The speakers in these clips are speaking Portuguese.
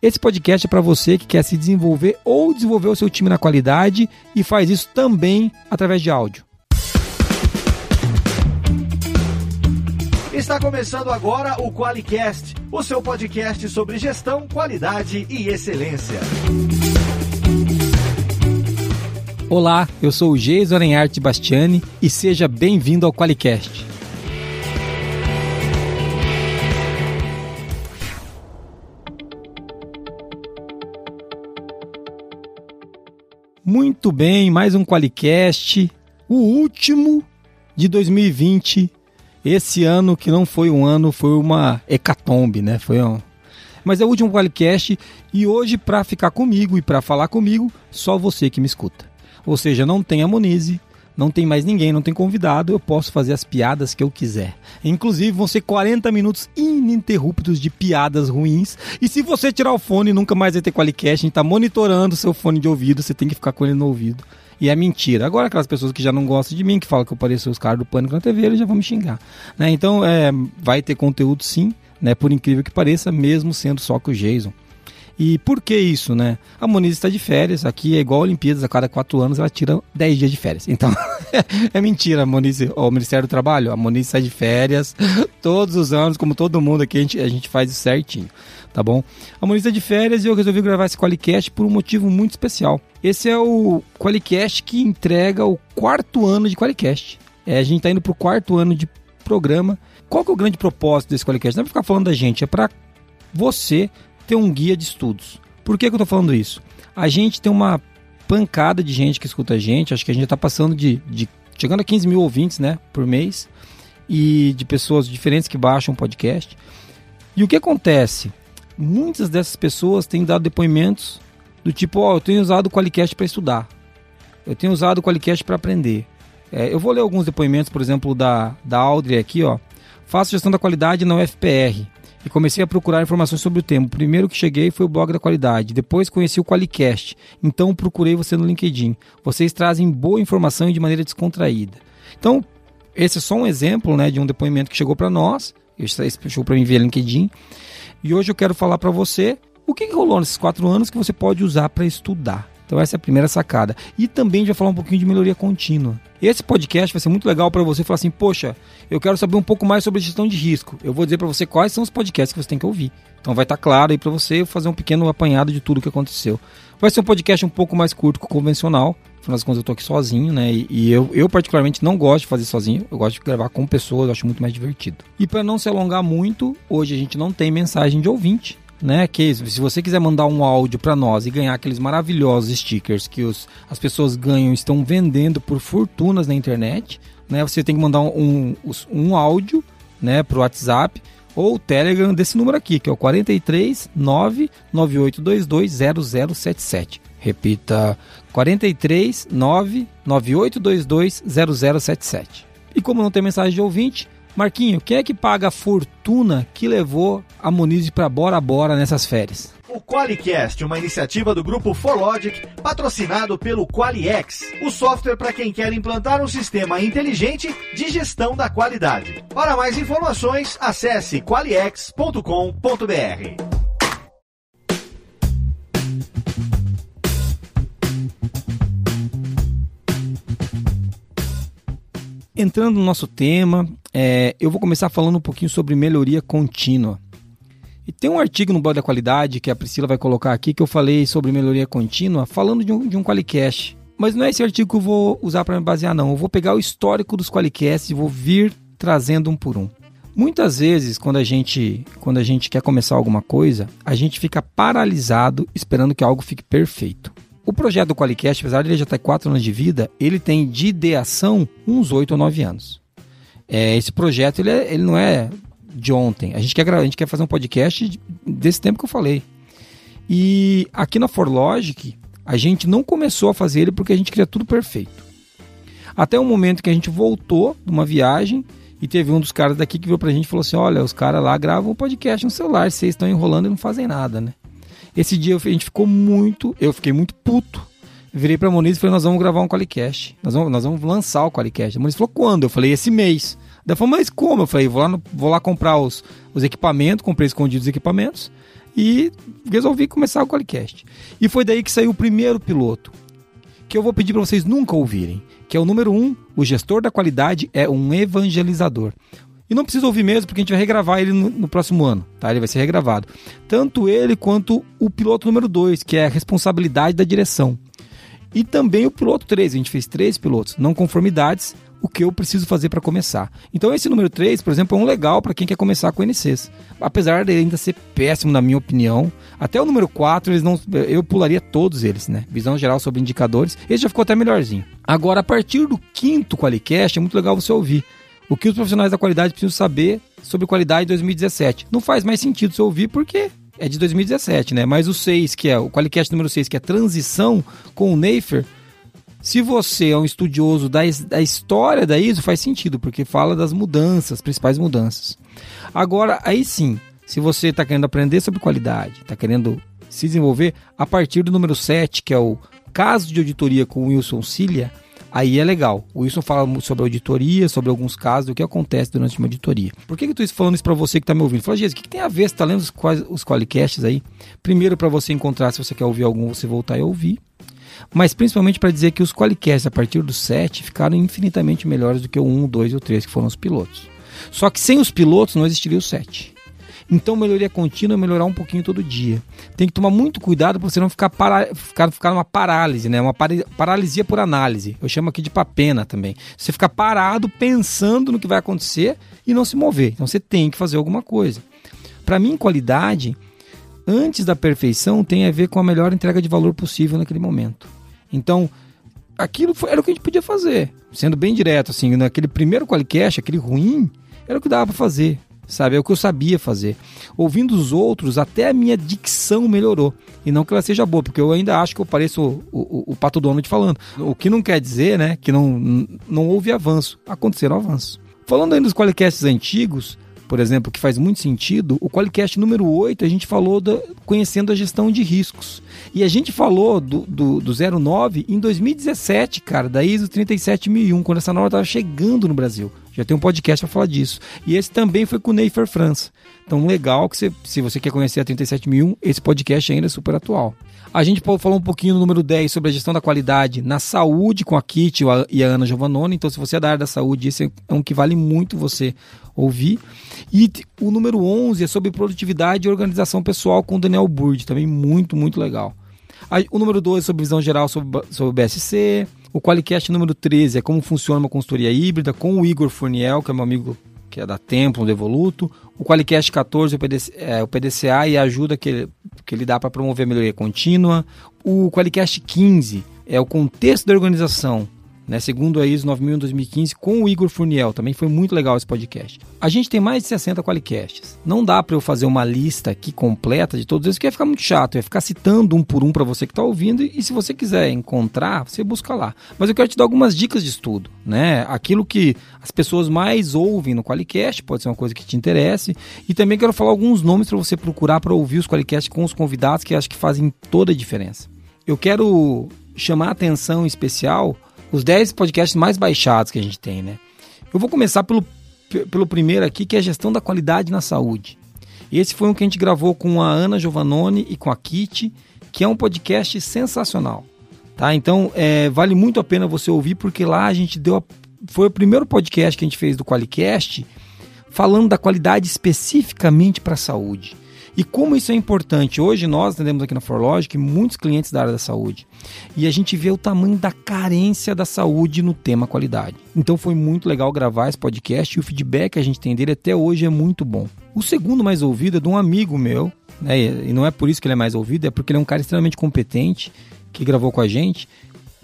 Esse podcast é para você que quer se desenvolver ou desenvolver o seu time na qualidade e faz isso também através de áudio. Está começando agora o QualiCast, o seu podcast sobre gestão, qualidade e excelência. Olá, eu sou o Geis Orenhart Bastiani e seja bem-vindo ao QualiCast. Muito bem, mais um Qualicast, o último de 2020. Esse ano que não foi um ano, foi uma hecatombe, né? Foi um... Mas é o último Qualicast e hoje para ficar comigo e para falar comigo, só você que me escuta. Ou seja, não tem a Monize, não tem mais ninguém, não tem convidado, eu posso fazer as piadas que eu quiser. Inclusive, vão ser 40 minutos ininterruptos de piadas ruins. E se você tirar o fone, nunca mais vai ter Qualicast. A gente tá monitorando seu fone de ouvido, você tem que ficar com ele no ouvido. E é mentira. Agora, aquelas pessoas que já não gostam de mim, que falam que eu pareço os caras do Pânico na TV, eles já vão me xingar. Né? Então, é, vai ter conteúdo sim, né? por incrível que pareça, mesmo sendo só com o Jason. E por que isso, né? A Moniz está de férias, aqui é igual a Olimpíadas, a cada quatro anos ela tira 10 dias de férias. Então, é mentira, Moniz, o Ministério do Trabalho, a Moniz sai de férias todos os anos, como todo mundo aqui, a gente, a gente faz certinho, tá bom? A Moniz está de férias e eu resolvi gravar esse Qualicast por um motivo muito especial. Esse é o Qualicast que entrega o quarto ano de Qualicast. É, a gente está indo para o quarto ano de programa. Qual que é o grande propósito desse Qualicast? Não é para ficar falando da gente, é para você ter um guia de estudos. Por que, que eu estou falando isso? A gente tem uma pancada de gente que escuta a gente, acho que a gente está passando de, de. chegando a 15 mil ouvintes né, por mês, e de pessoas diferentes que baixam o podcast. E o que acontece? Muitas dessas pessoas têm dado depoimentos do tipo: Ó, oh, eu tenho usado o Qualicast para estudar, eu tenho usado o Qualicast para aprender. É, eu vou ler alguns depoimentos, por exemplo, da, da Audrey aqui, ó. Faço gestão da qualidade na UFPR e comecei a procurar informações sobre o tema. Primeiro que cheguei foi o blog da qualidade, depois conheci o Qualicast, então procurei você no LinkedIn. Vocês trazem boa informação e de maneira descontraída. Então, esse é só um exemplo né, de um depoimento que chegou para nós, chegou para mim via LinkedIn, e hoje eu quero falar para você o que rolou nesses quatro anos que você pode usar para estudar. Então essa é a primeira sacada. E também já falar um pouquinho de melhoria contínua. Esse podcast vai ser muito legal para você falar assim, poxa, eu quero saber um pouco mais sobre gestão de risco. Eu vou dizer para você quais são os podcasts que você tem que ouvir. Então vai estar tá claro aí para você fazer um pequeno apanhado de tudo que aconteceu. Vai ser um podcast um pouco mais curto que o convencional. Afinal das contas, eu tô aqui sozinho, né? E, e eu, eu, particularmente, não gosto de fazer sozinho. Eu gosto de gravar com pessoas, eu acho muito mais divertido. E para não se alongar muito, hoje a gente não tem mensagem de ouvinte né? Que se você quiser mandar um áudio para nós e ganhar aqueles maravilhosos stickers que os, as pessoas ganham, estão vendendo por fortunas na internet, né? Você tem que mandar um, um, um áudio, né, pro WhatsApp ou o Telegram desse número aqui, que é o 43 99822 0077. Repita 43 99822 0077. E como não tem mensagem de ouvinte, Marquinho, quem é que paga a fortuna que levou a Moniz para Bora Bora nessas férias? O QualiCast, uma iniciativa do grupo ForLogic, patrocinado pelo QualiX, o software para quem quer implantar um sistema inteligente de gestão da qualidade. Para mais informações, acesse qualiex.com.br. Entrando no nosso tema, é, eu vou começar falando um pouquinho sobre melhoria contínua. E tem um artigo no blog da qualidade que a Priscila vai colocar aqui que eu falei sobre melhoria contínua, falando de um, de um Qualicast. Mas não é esse artigo que eu vou usar para me basear, não. Eu vou pegar o histórico dos Qualicasts e vou vir trazendo um por um. Muitas vezes, quando a gente, quando a gente quer começar alguma coisa, a gente fica paralisado esperando que algo fique perfeito. O projeto do Qualicast, apesar de ele já ter 4 anos de vida, ele tem de ideação uns 8 ou 9 anos. É, esse projeto ele, é, ele não é de ontem. A gente, quer, a gente quer fazer um podcast desse tempo que eu falei. E aqui na ForLogic, a gente não começou a fazer ele porque a gente queria tudo perfeito. Até o momento que a gente voltou de uma viagem e teve um dos caras daqui que veio pra gente e falou assim: Olha, os caras lá gravam um podcast no celular, vocês estão enrolando e não fazem nada, né? Esse dia a gente ficou muito, eu fiquei muito puto. Virei pra Moniz e falei, nós vamos gravar um Qualicast. Nós vamos, nós vamos lançar o Qualicast. A Moniz falou, quando? Eu falei, esse mês. Daí falou, mas como? Eu falei, vou lá, no, vou lá comprar os, os equipamentos, comprei escondidos os equipamentos. e resolvi começar o Qualicast. E foi daí que saiu o primeiro piloto, que eu vou pedir para vocês nunca ouvirem, que é o número um, o gestor da qualidade é um evangelizador. E não precisa ouvir mesmo, porque a gente vai regravar ele no, no, próximo ano, tá? Ele vai ser regravado. Tanto ele quanto o piloto número 2, que é a responsabilidade da direção. E também o piloto 3, a gente fez três pilotos, não conformidades, o que eu preciso fazer para começar. Então esse número 3, por exemplo, é um legal para quem quer começar com NCs. Apesar de ainda ser péssimo na minha opinião, até o número 4, eles não eu pularia todos eles, né? Visão geral sobre indicadores, esse já ficou até melhorzinho. Agora a partir do quinto Qualicast é muito legal você ouvir o que os profissionais da qualidade precisam saber sobre qualidade 2017. Não faz mais sentido você ouvir porque é de 2017, né? Mas o 6, que é o Qualicast número 6, que é transição com o Neifer, se você é um estudioso da, da história da ISO, faz sentido, porque fala das mudanças, principais mudanças. Agora, aí sim, se você está querendo aprender sobre qualidade, está querendo se desenvolver, a partir do número 7, que é o caso de auditoria com o Wilson Cilia, Aí é legal. O Wilson fala sobre auditoria, sobre alguns casos, do que acontece durante uma auditoria. Por que, eu estou falando isso para você que está me ouvindo? Fala, Jesus, o que, que, tem a ver? Você está lendo os, os qualicasts aí? Primeiro, para você encontrar, se você quer ouvir algum, você voltar e ouvir. Mas principalmente para dizer que os qualicasts, a partir do 7, ficaram infinitamente melhores do que o 1, o 2 e o 3, que foram os pilotos. Só que sem os pilotos não existiria o 7. Então, melhoria contínua é melhorar um pouquinho todo dia. Tem que tomar muito cuidado para você não ficar, para, ficar, ficar numa parálise, né? Uma paralisia por análise. Eu chamo aqui de papena também. Você ficar parado pensando no que vai acontecer e não se mover. Então, você tem que fazer alguma coisa. Para mim, qualidade, antes da perfeição, tem a ver com a melhor entrega de valor possível naquele momento. Então, aquilo era o que a gente podia fazer. Sendo bem direto, assim, naquele primeiro qualicast, aquele ruim, era o que dava para fazer sabe? É o que eu sabia fazer. Ouvindo os outros, até a minha dicção melhorou. E não que ela seja boa, porque eu ainda acho que eu pareço o, o, o Pato Donald falando. O que não quer dizer, né, que não, não houve avanço. Aconteceram avanços. Falando ainda dos qualicasts antigos, por exemplo, que faz muito sentido, o Qualicast número 8 a gente falou da, conhecendo a gestão de riscos. E a gente falou do, do, do 09 em 2017, cara, da ISO 37001, quando essa norma estava chegando no Brasil. Já tem um podcast para falar disso. E esse também foi com o Neifer França. Então, legal que você, se você quer conhecer a 37001, esse podcast ainda é super atual. A gente falou um pouquinho no número 10 sobre a gestão da qualidade na saúde com a Kit e a Ana Giovannone. Então, se você é da área da saúde, esse é um que vale muito você ouvir. E o número 11 é sobre produtividade e organização pessoal com o Daniel Burd, também muito, muito legal. O número 12 é sobre visão geral sobre, sobre o BSC. O Qualicast número 13 é como funciona uma consultoria híbrida com o Igor Furniel, que é meu amigo que é da Tempo, do Evoluto. O Qualicast 14 o, é, o PDCA e a ajuda que ele, que ele dá para promover a melhoria contínua. O Qualicast 15 é o contexto da organização né, segundo a ISO 9001 2015, com o Igor Furniel. Também foi muito legal esse podcast. A gente tem mais de 60 qualicasts. Não dá para eu fazer uma lista aqui completa de todos eles, que ia ficar muito chato. Ia ficar citando um por um para você que está ouvindo. E se você quiser encontrar, você busca lá. Mas eu quero te dar algumas dicas de estudo. Né? Aquilo que as pessoas mais ouvem no Qualicast, pode ser uma coisa que te interesse. E também quero falar alguns nomes para você procurar para ouvir os Qualicasts com os convidados, que acho que fazem toda a diferença. Eu quero chamar a atenção especial os 10 podcasts mais baixados que a gente tem, né? Eu vou começar pelo, pelo primeiro aqui, que é a gestão da qualidade na saúde. Esse foi um que a gente gravou com a Ana Giovannone e com a Kitty, que é um podcast sensacional. Tá? Então, é, vale muito a pena você ouvir, porque lá a gente deu. A, foi o primeiro podcast que a gente fez do Qualicast, falando da qualidade especificamente para a saúde. E como isso é importante? Hoje nós atendemos aqui na Forlogic muitos clientes da área da saúde. E a gente vê o tamanho da carência da saúde no tema qualidade. Então foi muito legal gravar esse podcast e o feedback que a gente tem dele até hoje é muito bom. O segundo mais ouvido é de um amigo meu, né? e não é por isso que ele é mais ouvido, é porque ele é um cara extremamente competente que gravou com a gente.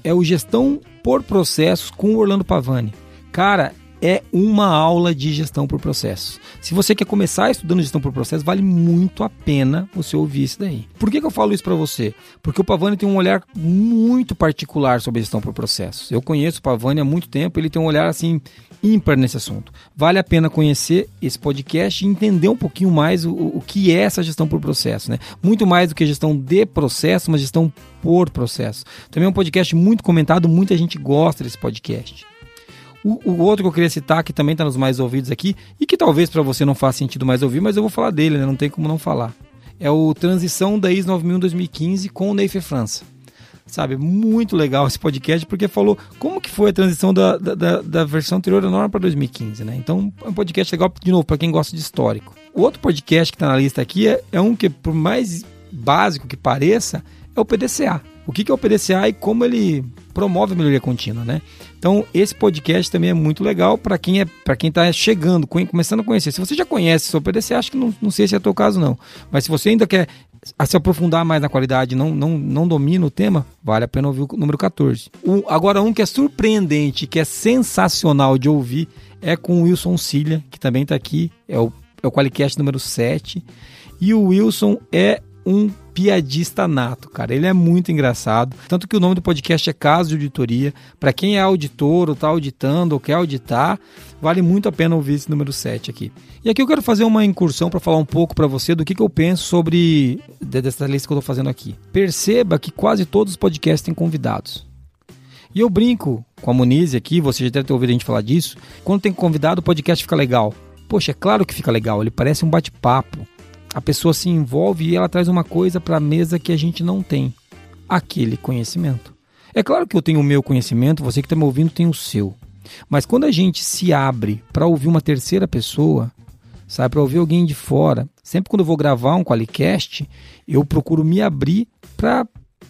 É o Gestão por Processos com o Orlando Pavani. Cara, é uma aula de gestão por processos. Se você quer começar estudando gestão por processos, vale muito a pena você ouvir isso daí. Por que, que eu falo isso para você? Porque o Pavani tem um olhar muito particular sobre gestão por processos. Eu conheço o Pavani há muito tempo, ele tem um olhar assim ímpar nesse assunto. Vale a pena conhecer esse podcast e entender um pouquinho mais o, o que é essa gestão por processo, né? Muito mais do que gestão de processo, mas gestão por processo. Também é um podcast muito comentado, muita gente gosta desse podcast. O, o, outro que eu queria citar, que também está nos mais ouvidos aqui, e que talvez para você não faça sentido mais ouvir, mas eu vou falar dele, né? Não tem como não falar. é o Transição da IS 9001 2015 com o Neife França. Sabe, muito legal esse podcast, porque falou como que foi a transição da, da, da versão anterior da norma para 2015, né? Então, é um podcast legal, de novo, para quem gosta de histórico. O outro podcast que está na lista aqui é, é um que, por mais básico que pareça, é o PDCA. O que, é o PDCA e como ele promove a melhoria contínua, né? Então, esse podcast também é muito legal para quem é para quem está chegando, começando a conhecer. Se você já conhece sobre PDCA, acho que não, não sei se é o teu caso não. Mas se você ainda quer se aprofundar mais na qualidade, não, não, não domina o tema, vale a pena ouvir o número 14. O, agora, um que é surpreendente, que é sensacional de ouvir, é com o Wilson Cilha, que também está aqui, é o, é o Qualicast número 7. E o Wilson é um piadista nato, cara. Ele é muito engraçado. Tanto que o nome do podcast é Caso de Auditoria. Para quem é auditor ou tá auditando ou quer auditar, vale muito a pena ouvir esse número 7 aqui. E aqui eu quero fazer uma incursão para falar um pouco para você do que, que eu penso sobre dessa lista que eu tô fazendo aqui. Perceba que quase todos os podcasts têm convidados. E eu brinco com a Muniz aqui, você já deve ter ouvido a gente falar disso. Quando tem convidado, o podcast fica legal. Poxa, é claro que fica legal, ele parece um bate-papo a pessoa se envolve e ela traz uma coisa para a mesa que a gente não tem: aquele conhecimento. É claro que eu tenho o meu conhecimento, você que está me ouvindo tem o seu. Mas quando a gente se abre para ouvir uma terceira pessoa, sabe, para ouvir alguém de fora, sempre quando eu vou gravar um Qualicast, eu procuro me abrir para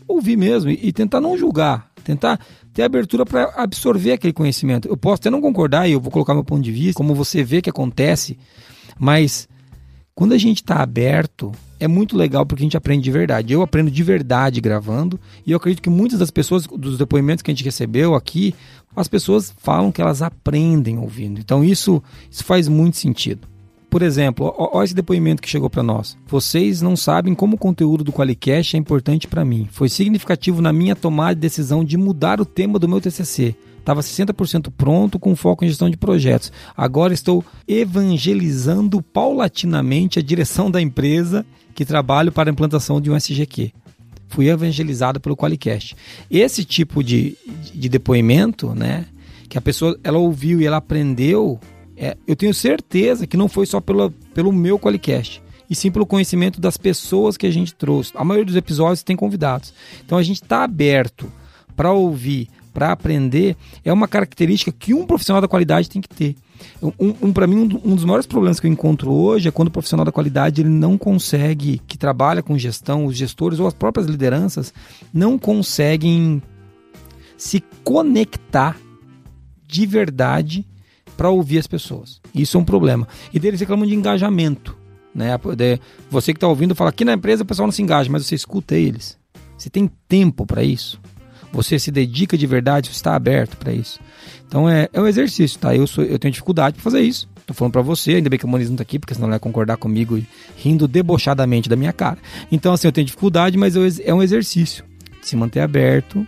ouvir mesmo e, tentar não julgar, tentar ter abertura para absorver aquele conhecimento. Eu posso até não concordar e eu vou colocar meu ponto de vista, como você vê que acontece, mas quando a gente está aberto, é muito legal porque a gente aprende de verdade. Eu aprendo de verdade gravando e eu acredito que muitas das pessoas, dos depoimentos que a gente recebeu aqui, as pessoas falam que elas aprendem ouvindo. Então isso, isso faz muito sentido. Por exemplo, olha esse depoimento que chegou para nós. Vocês não sabem como o conteúdo do Qualicast é importante para mim. Foi significativo na minha tomada de decisão de mudar o tema do meu TCC estava 60% pronto com foco em gestão de projetos. Agora estou evangelizando paulatinamente a direção da empresa que trabalho para a implantação de um SGQ. Fui evangelizado pelo Qualicast. Esse tipo de, de depoimento, né, que a pessoa ela ouviu e ela aprendeu, é, eu tenho certeza que não foi só pelo, pelo meu Qualicast e sim pelo conhecimento das pessoas que a gente trouxe. A maioria dos episódios tem convidados. Então a gente está aberto para ouvir para aprender é uma característica que um profissional da qualidade tem que ter. Um, um para mim, um, um, dos maiores problemas que eu encontro hoje é quando o profissional da qualidade ele não consegue, que trabalha com gestão, os gestores ou as próprias lideranças, não conseguem se conectar de verdade para ouvir as pessoas. Isso é um problema. E deles reclamam de engajamento. Né? Você que está ouvindo fala aqui na empresa o pessoal não se engaja, mas você escuta eles. Você tem tempo para isso? Você se dedica de verdade, você está aberto para isso. Então é, é um exercício, tá? Eu, sou, eu tenho dificuldade para fazer isso. Tô falando para você, ainda bem que a Moniz não tá aqui, porque senão ela vai concordar comigo rindo debochadamente da minha cara. Então, assim, eu tenho dificuldade, mas eu, é um exercício. Se manter aberto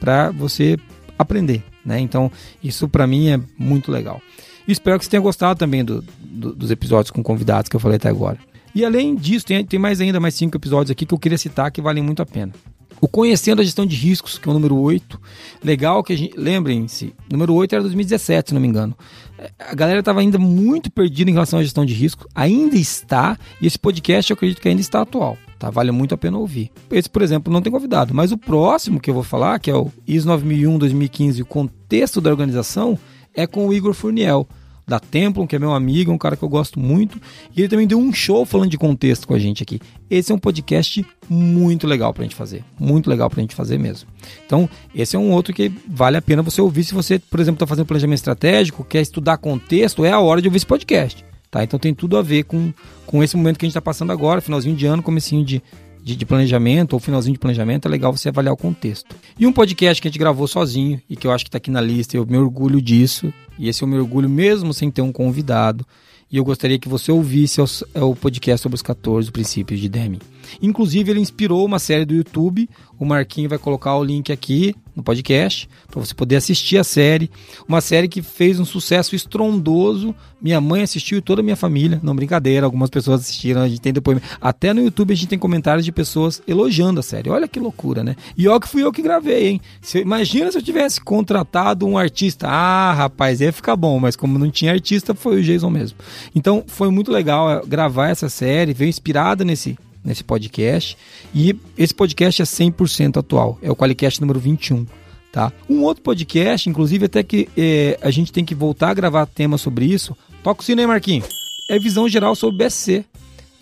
para você aprender, né? Então, isso para mim é muito legal. E espero que você tenha gostado também do, do, dos episódios com convidados que eu falei até agora. E além disso, tem, tem mais ainda mais cinco episódios aqui que eu queria citar que valem muito a pena. O Conhecendo a Gestão de Riscos, que é o número 8. Legal que a gente. Lembrem-se, número 8 era 2017, se não me engano. É, a galera estava ainda muito perdida em relação à gestão de risco. Ainda está, e esse podcast eu acredito que ainda está atual. Tá? Vale muito a pena ouvir. Esse, por exemplo, não tem convidado, mas o próximo que eu vou falar, que é o IS 9001 2015, o contexto da organização, é com o Igor Furniel da Templum, que é meu amigo, um cara que eu gosto muito. E ele também deu um show falando de contexto com a gente aqui. Esse é um podcast muito legal pra gente fazer. Muito legal pra gente fazer mesmo. Então, esse é um outro que vale a pena você ouvir. Se você, por exemplo, está fazendo planejamento estratégico, quer estudar contexto, é a hora de ouvir esse podcast. Tá? Então tem tudo a ver com, com esse momento que a gente está passando agora, finalzinho de ano, comecinho de, de, de, planejamento ou finalzinho de planejamento, é legal você avaliar o contexto. E um podcast que a gente gravou sozinho e que eu acho que está aqui na lista, eu me orgulho disso, e esse é o meu orgulho mesmo sem ter um convidado. E eu gostaria que você ouvisse é o podcast sobre os 14 princípios de Deming. Inclusive, ele inspirou uma série do YouTube. O Marquinho vai colocar o link aqui no podcast para você poder assistir a série. Uma série que fez um sucesso estrondoso. Minha mãe assistiu e toda a minha família. Não brincadeira, algumas pessoas assistiram. A gente tem depois. Até no YouTube a gente tem comentários de pessoas elogiando a série. Olha que loucura, né? E olha que fui eu que gravei, hein? Se, imagina se eu tivesse contratado um artista. Ah, rapaz, ia ficar bom. Mas como não tinha artista, foi o Jason mesmo. Então foi muito legal eh, gravar essa série. Veio inspirada nesse nesse podcast. E esse podcast é 100% atual, é o Qualicast número 21. Tá? Um outro podcast, inclusive, até que é, a gente tem que voltar a gravar temas sobre isso. Toca o sino aí, Marquinhos. É visão geral sobre BSC.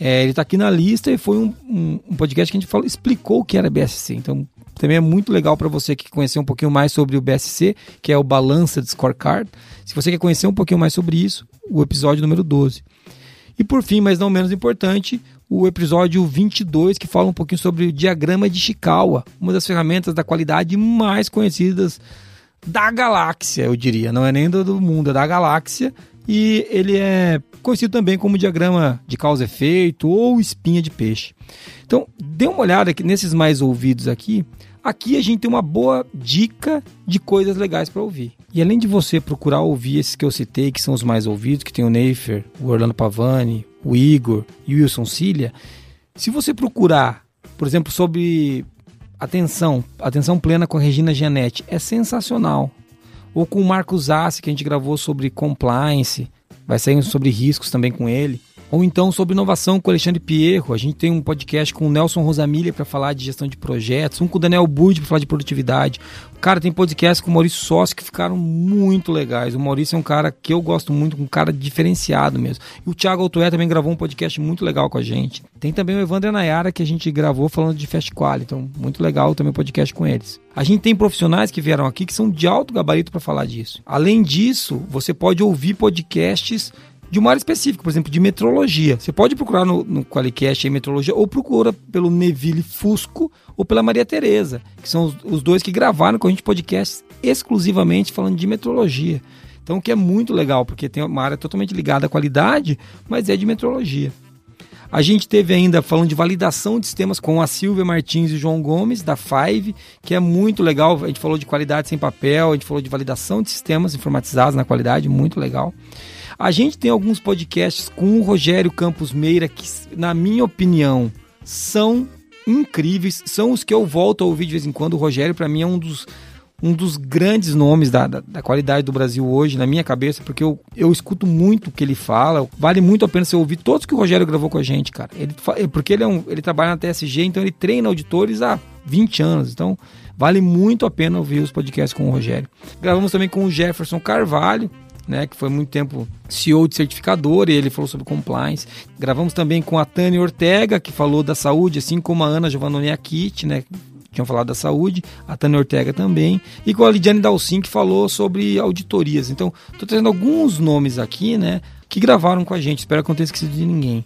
É, ele está aqui na lista e foi um, um, um, podcast que a gente falou, explicou o que era BSC. Então, também é muito legal para você que conhecer um pouquinho mais sobre o BSC, que é o Balança de Scorecard. Se você quer conhecer um pouquinho mais sobre isso, o episódio número 12. E por fim, mas não menos importante, o episódio 22, que fala um pouquinho sobre o diagrama de Chikawa, uma das ferramentas da qualidade mais conhecidas da galáxia, eu diria. Não é nem do mundo, é da galáxia. E ele é conhecido também como diagrama de causa e efeito ou espinha de peixe. Então, dê uma olhada aqui nesses mais ouvidos aqui. Aqui a gente tem uma boa dica de coisas legais para ouvir. E além de você procurar ouvir esses que eu citei, que são os mais ouvidos, que tem o Neifer, o Orlando Pavani, o Igor e o Wilson Cilia, se você procurar, por exemplo, sobre atenção, atenção plena com a Regina Gianetti, é sensacional. Ou com o Marcos Zassi, que a gente gravou sobre compliance, vai sair sobre riscos também com ele. Ou então sobre inovação com o Alexandre Pierro. A gente tem um podcast com o Nelson Rosamilha para falar de gestão de projetos, um com o Daniel Bud para falar de produtividade. Cara, tem podcast com o Maurício Sócio que ficaram muito legais. O Maurício é um cara que eu gosto muito, um cara diferenciado mesmo. E o Thiago Altué também gravou um podcast muito legal com a gente. Tem também o Evandro Nayara que a gente gravou falando de Fast Quality. Então, muito legal também o podcast com eles. A gente tem profissionais que vieram aqui que são de alto gabarito para falar disso. Além disso, você pode ouvir podcasts de uma área específica, por exemplo, de metrologia. Você pode procurar no, no Qualicast em metrologia ou procura pelo Neville Fusco ou pela Maria Tereza, que são os, os dois que gravaram com a gente podcast exclusivamente falando de metrologia. Então, o que é muito legal, porque tem uma área totalmente ligada à qualidade, mas é de metrologia. A gente teve ainda falando de validação de sistemas com a Silvia Martins e o João Gomes, da Five, que é muito legal. A gente falou de qualidade sem papel, a gente falou de validação de sistemas informatizados na qualidade, muito legal. A gente tem alguns podcasts com o Rogério Campos Meira que, na minha opinião, são incríveis. São os que eu volto a ouvir de vez em quando. O Rogério, para mim, é um dos, um dos grandes nomes da, da, da, qualidade do Brasil hoje, na minha cabeça, porque eu, eu escuto muito o que ele fala. Vale muito a pena você ouvir todos que o Rogério gravou com a gente, cara. Ele, porque ele, é um, ele trabalha na TSG, então ele treina auditores há 20 anos. Então, vale muito a pena ouvir os podcasts com o Rogério. Gravamos também com o Jefferson Carvalho, né, que foi muito tempo CEO de certificador, e ele falou sobre compliance. Gravamos também com a Tânia Ortega, que falou da saúde, assim como a Ana Giovannoni Akit, né, tinham falado da saúde, a Tânia Ortega também, e com a Lidiane Dalcin, que falou sobre auditorias. Então, estou trazendo alguns nomes aqui, né, que gravaram com a gente, espero que não tenha esquecido de ninguém.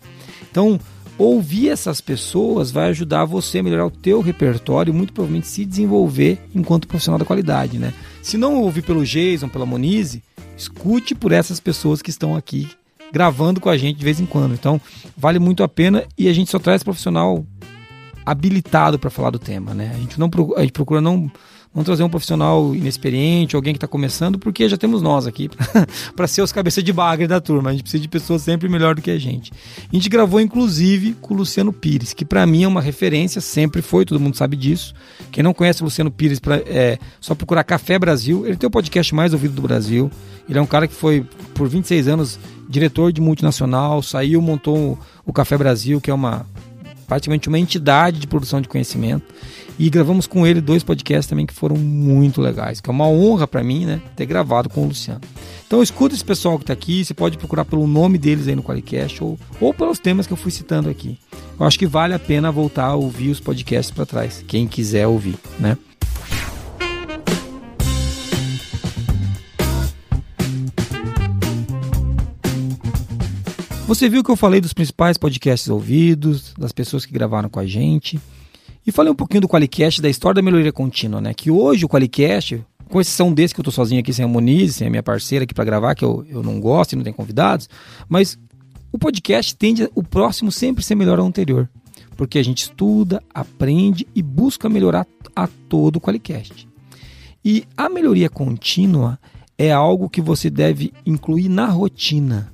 Então, ouvir essas pessoas vai ajudar você a melhorar o teu repertório e muito provavelmente se desenvolver enquanto profissional da qualidade, né? Se não ouvir pelo Jason, pela Monize, escute por essas pessoas que estão aqui gravando com a gente de vez em quando. Então, vale muito a pena e a gente só traz profissional habilitado para falar do tema, né? A gente não a gente procura não Vamos trazer um profissional inexperiente, alguém que está começando, porque já temos nós aqui para ser os cabeças de bagre da turma. A gente precisa de pessoas sempre melhor do que a gente. A gente gravou inclusive com o Luciano Pires, que para mim é uma referência, sempre foi, todo mundo sabe disso. Quem não conhece o Luciano Pires, pra, é só procurar Café Brasil. Ele tem o podcast mais ouvido do Brasil. Ele é um cara que foi por 26 anos diretor de multinacional, saiu, montou o Café Brasil, que é uma praticamente uma entidade de produção de conhecimento. E gravamos com ele dois podcasts também que foram muito legais, que é uma honra para mim, né, ter gravado com o Luciano. Então escuta esse pessoal que está aqui, você pode procurar pelo nome deles aí no Qualicast ou, ou pelos temas que eu fui citando aqui. Eu acho que vale a pena voltar a ouvir os podcasts para trás, quem quiser ouvir, né? Você viu que eu falei dos principais podcasts ouvidos, das pessoas que gravaram com a gente. E falei um pouquinho do Qualicast, da história da melhoria contínua, né? Que hoje o Qualicast, com exceção desse que eu tô sozinho aqui sem a Moniz, sem a minha parceira aqui para gravar, que eu, eu não gosto e não tenho convidados, mas o podcast tende o próximo sempre ser melhor ao anterior. Porque a gente estuda, aprende e busca melhorar a todo o Qualicast. E a melhoria contínua é algo que você deve incluir na rotina.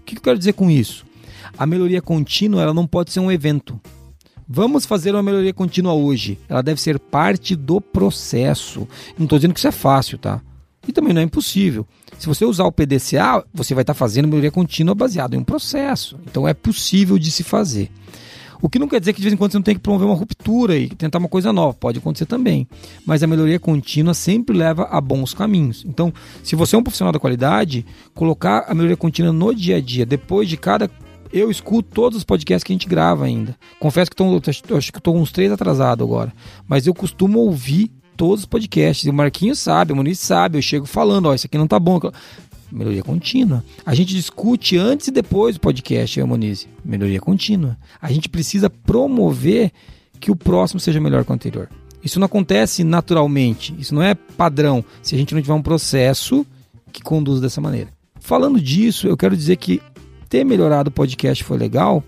O que eu quero dizer com isso? A melhoria contínua ela não pode ser um evento. Vamos fazer uma melhoria contínua hoje. Ela deve ser parte do processo. Não estou dizendo que isso é fácil, tá? E também não é impossível. Se você usar o PDCA, você vai estar fazendo melhoria contínua baseado em um processo. Então é possível de se fazer. O que não quer dizer que de vez em quando você não tem que promover uma ruptura e tentar uma coisa nova. Pode acontecer também. Mas a melhoria contínua sempre leva a bons caminhos. Então, se você é um profissional da qualidade, colocar a melhoria contínua no dia a dia, depois de cada eu escuto todos os podcasts que a gente grava ainda. Confesso que tô, acho que estou uns três atrasado agora. Mas eu costumo ouvir todos os podcasts. E o Marquinhos sabe, o Muniz sabe. Eu chego falando, ó, isso aqui não tá bom melhoria contínua. A gente discute antes e depois do podcast, eu Monize. Melhoria contínua. A gente precisa promover que o próximo seja melhor que o anterior. Isso não acontece naturalmente, isso não é padrão se a gente não tiver um processo que conduz dessa maneira. Falando disso, eu quero dizer que ter melhorado o podcast foi legal,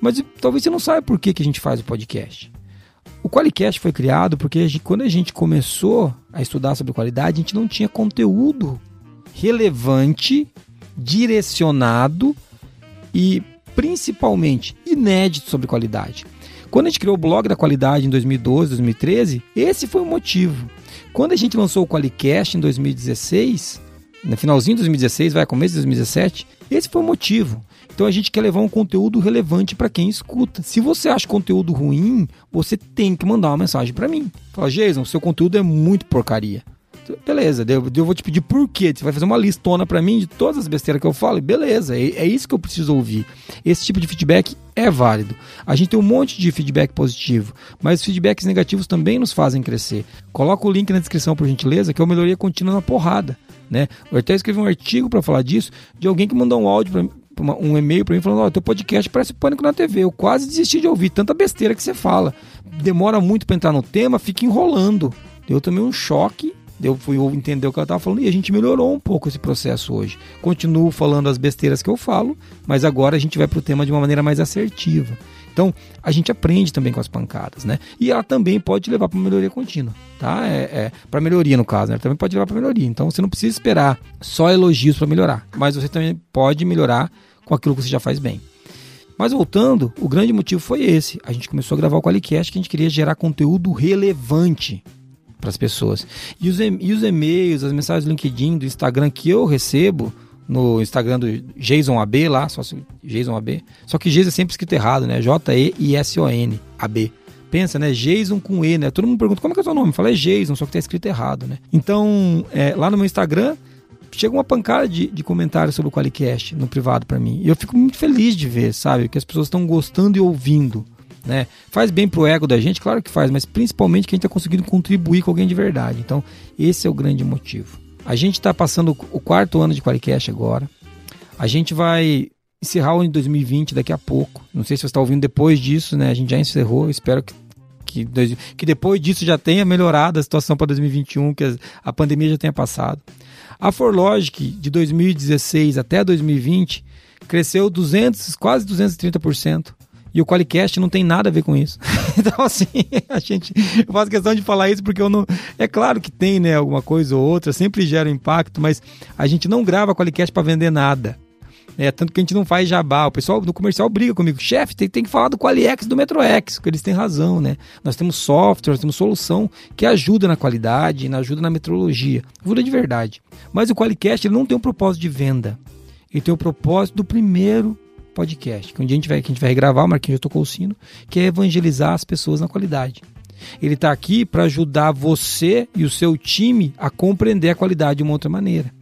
mas talvez você não saiba por que, que a gente faz o podcast. O Qualicast foi criado porque a gente, quando a gente começou a estudar sobre qualidade, a gente não tinha conteúdo relevante, direcionado e principalmente inédito sobre qualidade. Quando a gente criou o blog da qualidade em 2012, 2013, esse foi o motivo. Quando a gente lançou o Qualicast em 2016, no finalzinho de 2016, vai começo de 2017, esse foi o motivo. Então a gente quer levar um conteúdo relevante para quem escuta. Se você acha conteúdo ruim, você tem que mandar uma mensagem para mim. Fala, Jason, seu conteúdo é muito porcaria beleza, eu, eu vou te pedir por quê? Você vai fazer uma listona para mim de todas as besteiras que eu falo, beleza, é, é isso que eu preciso ouvir. Esse tipo de feedback é válido. A gente tem um monte de feedback positivo, mas feedbacks negativos também nos fazem crescer. Coloca o link na descrição, por gentileza, que é o Melhoria Contínua na Porrada. Né? Eu até escrevi um artigo para falar disso, de alguém que mandou um áudio um e-mail para mim falando: Ó, oh, teu podcast parece pânico na TV. Eu quase desisti de ouvir tanta besteira que você fala. Demora muito para entrar no tema, fica enrolando. Eu tomei um choque eu fui entender o que ela estava falando e a gente melhorou um pouco esse processo hoje. Continuo falando as besteiras que eu falo, mas agora a gente vai para o tema de uma maneira mais assertiva. Então, a gente aprende também com as pancadas, né? E ela também pode levar para melhoria contínua, tá? É, é para melhoria no caso, né? Ela também pode levar para melhoria. Então, você não precisa esperar só elogios para melhorar, mas você também pode melhorar com aquilo que você já faz bem. Mas voltando, o grande motivo foi esse. A gente começou a gravar o Qualicast que a gente queria gerar conteúdo relevante para as pessoas. E os, e os e-mails, as mensagens do LinkedIn, do Instagram que eu recebo, no Instagram do Jason AB lá, só Jason AB. Só que Jason é sempre escrito errado, né? J-E-I-S-O-N, AB. Pensa, né? Jason com E, né? Todo mundo pergunta como é que é o seu nome? Fala, é Jason, só que tá escrito errado, né? Então, é, lá no meu Instagram, chega uma pancada de, de comentários sobre o Qualicast no privado para mim. E eu fico muito feliz de ver, sabe? Que as pessoas estão gostando e ouvindo né? Faz bem pro ego da gente, claro que faz, mas principalmente que a gente está conseguindo contribuir com alguém de verdade. Então, esse é o grande motivo. A gente está passando o quarto ano de Qualicast agora. A gente vai encerrar o ano de 2020 daqui a pouco. Não sei se você está ouvindo depois disso, né? A gente já encerrou. Espero que, que, que depois disso já tenha melhorado a situação para 2021, que a pandemia já tenha passado. A Forlogic de 2016 até 2020 cresceu 200, quase 230%. E o Qualicast não tem nada a ver com isso. então, assim, a gente. Eu faço questão de falar isso porque eu não. É claro que tem, né, alguma coisa ou outra, sempre gera impacto, mas a gente não grava Qualicast para vender nada. É, tanto que a gente não faz jabá. O pessoal do comercial briga comigo. Chefe, tem, tem que falar do Qualiex do MetroX, porque eles têm razão, né? Nós temos software, nós temos solução que ajuda na qualidade, ajuda na metrologia. Ajuda de verdade. Mas o Qualicast ele não tem um propósito de venda. Ele tem o propósito do primeiro podcast, que um dia a gente vai, que a gente vai regravar, o Marquinhos já tocou o sino, que é evangelizar as pessoas na qualidade. Ele está aqui para ajudar você e o seu time a compreender a qualidade de uma outra maneira.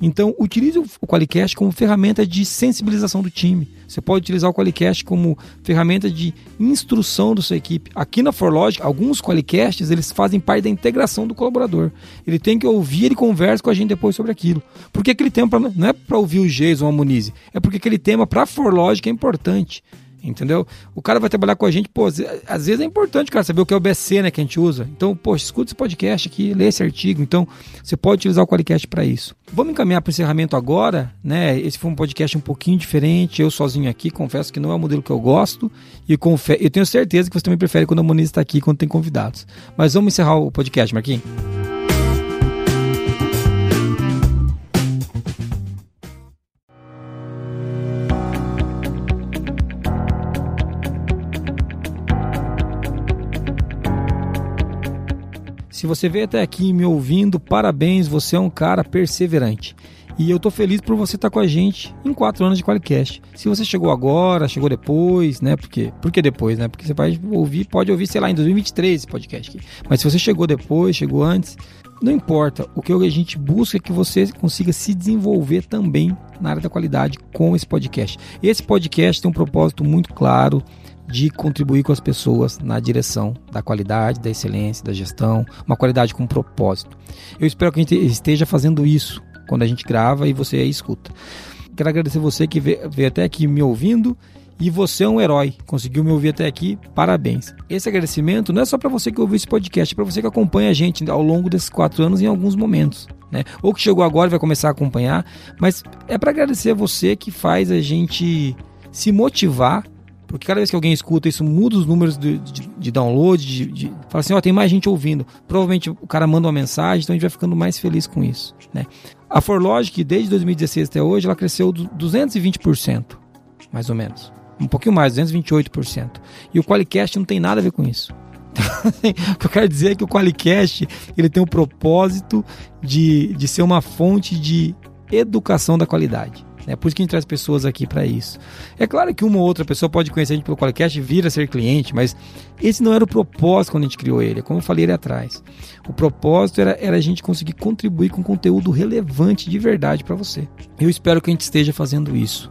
Então, utilize o Qualicast como ferramenta de sensibilização do time. Você pode utilizar o Qualicast como ferramenta de instrução da sua equipe. Aqui na Forlogic, alguns Qualicasts eles fazem parte da integração do colaborador. Ele tem que ouvir e conversa com a gente depois sobre aquilo. Porque aquele tema pra, não é para ouvir o Jason ou a Munize, é porque aquele tema para a Forlogic é importante entendeu? O cara vai trabalhar com a gente, pô, às vezes é importante, cara, saber o que é o BC, né, que a gente usa. Então, pô, escuta esse podcast aqui, lê esse artigo. Então, você pode utilizar o Qualicast para isso. Vamos encaminhar para o encerramento agora, né? Esse foi um podcast um pouquinho diferente, eu sozinho aqui, confesso que não é o modelo que eu gosto e confe eu tenho certeza que você também prefere quando a Moniz está aqui, quando tem convidados. Mas vamos encerrar o podcast, Marquinhos. Se você veio até aqui me ouvindo, parabéns, você é um cara perseverante. E eu tô feliz por você estar tá com a gente em quatro anos de Qualicast. Se você chegou agora, chegou depois, né? Porque, por que depois, né? Porque você vai ouvir, pode ouvir, sei lá, em 2023 esse podcast aqui. Mas se você chegou depois, chegou antes, não importa. O que a gente busca é que você consiga se desenvolver também na área da qualidade com esse podcast. Esse podcast tem um propósito muito claro de contribuir com as pessoas na direção da qualidade, da excelência, da gestão, uma qualidade com propósito. Eu espero que a gente esteja fazendo isso quando a gente grava e você escuta. Quero agradecer você que veio até aqui me ouvindo e você é um herói, conseguiu me ouvir até aqui, parabéns. Esse agradecimento não é só para você que ouviu esse podcast, é para você que acompanha a gente ao longo desses quatro anos em alguns momentos. Né? Ou que chegou agora e vai começar a acompanhar, mas é para agradecer a você que faz a gente se motivar porque cada vez que alguém escuta isso, muda os números de, de, de download, de, de, fala assim, ó, oh, tem mais gente ouvindo. Provavelmente o cara manda uma mensagem, então a gente vai ficando mais feliz com isso. Né? A ForLogic, desde 2016 até hoje, ela cresceu 220%, mais ou menos. Um pouquinho mais, 228%. E o Qualicast não tem nada a ver com isso. o que eu quero dizer é que o Qualicast ele tem o propósito de, de ser uma fonte de educação da qualidade. É por isso que a gente traz pessoas aqui para isso. É claro que uma ou outra pessoa pode conhecer a gente pelo Qualicast e vir a ser cliente, mas esse não era o propósito quando a gente criou ele, é como eu falei ali atrás. O propósito era, era a gente conseguir contribuir com conteúdo relevante de verdade para você. Eu espero que a gente esteja fazendo isso.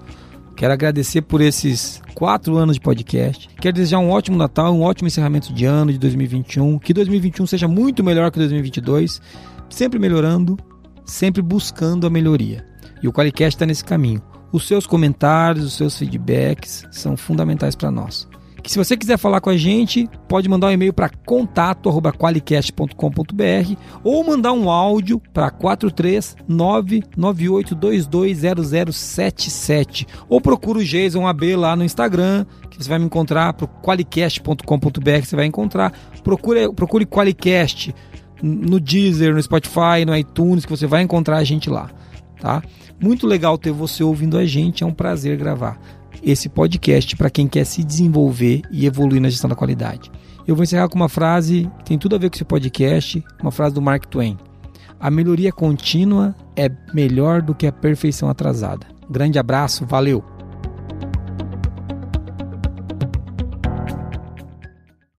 Quero agradecer por esses quatro anos de podcast. Quero desejar um ótimo Natal, um ótimo encerramento de ano de 2021. Que 2021 seja muito melhor que 2022. Sempre melhorando, sempre buscando a melhoria. E o Qualicast está nesse caminho. Os seus comentários, os seus feedbacks são fundamentais para nós. Que se você quiser falar com a gente, pode mandar um e-mail para contato@qualicast.com.br ou mandar um áudio para 43998220077 ou procura o Jason AB lá no Instagram, que você vai me encontrar pro qualicast.com.br, você vai encontrar. Procure procure Qualicast no Deezer, no Spotify, no iTunes, que você vai encontrar a gente lá, tá? Muito legal ter você ouvindo a gente, é um prazer gravar esse podcast para quem quer se desenvolver e evoluir na gestão da qualidade. Eu vou encerrar com uma frase que tem tudo a ver com esse podcast, uma frase do Mark Twain. A melhoria contínua é melhor do que a perfeição atrasada. Grande abraço, valeu!